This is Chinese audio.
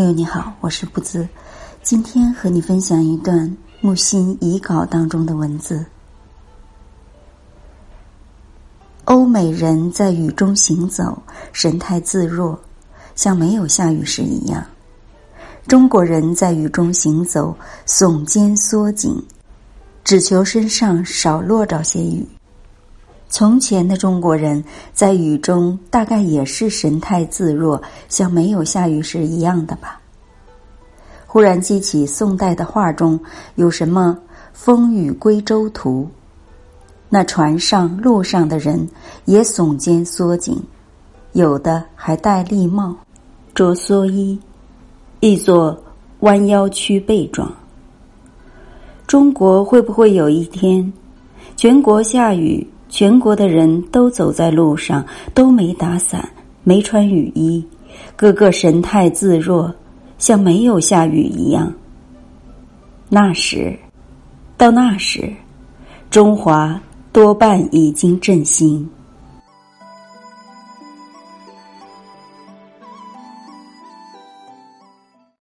朋友你好，我是不兹，今天和你分享一段木心遗稿当中的文字。欧美人在雨中行走，神态自若，像没有下雨时一样；中国人在雨中行走，耸肩缩颈，只求身上少落着些雨。从前的中国人在雨中大概也是神态自若，像没有下雨时一样的吧。忽然记起宋代的画中有什么“风雨归舟图”，那船上路上的人也耸肩缩颈，有的还戴笠帽、着蓑衣，亦作弯腰屈背状。中国会不会有一天，全国下雨？全国的人都走在路上，都没打伞，没穿雨衣，个个神态自若，像没有下雨一样。那时，到那时，中华多半已经振兴。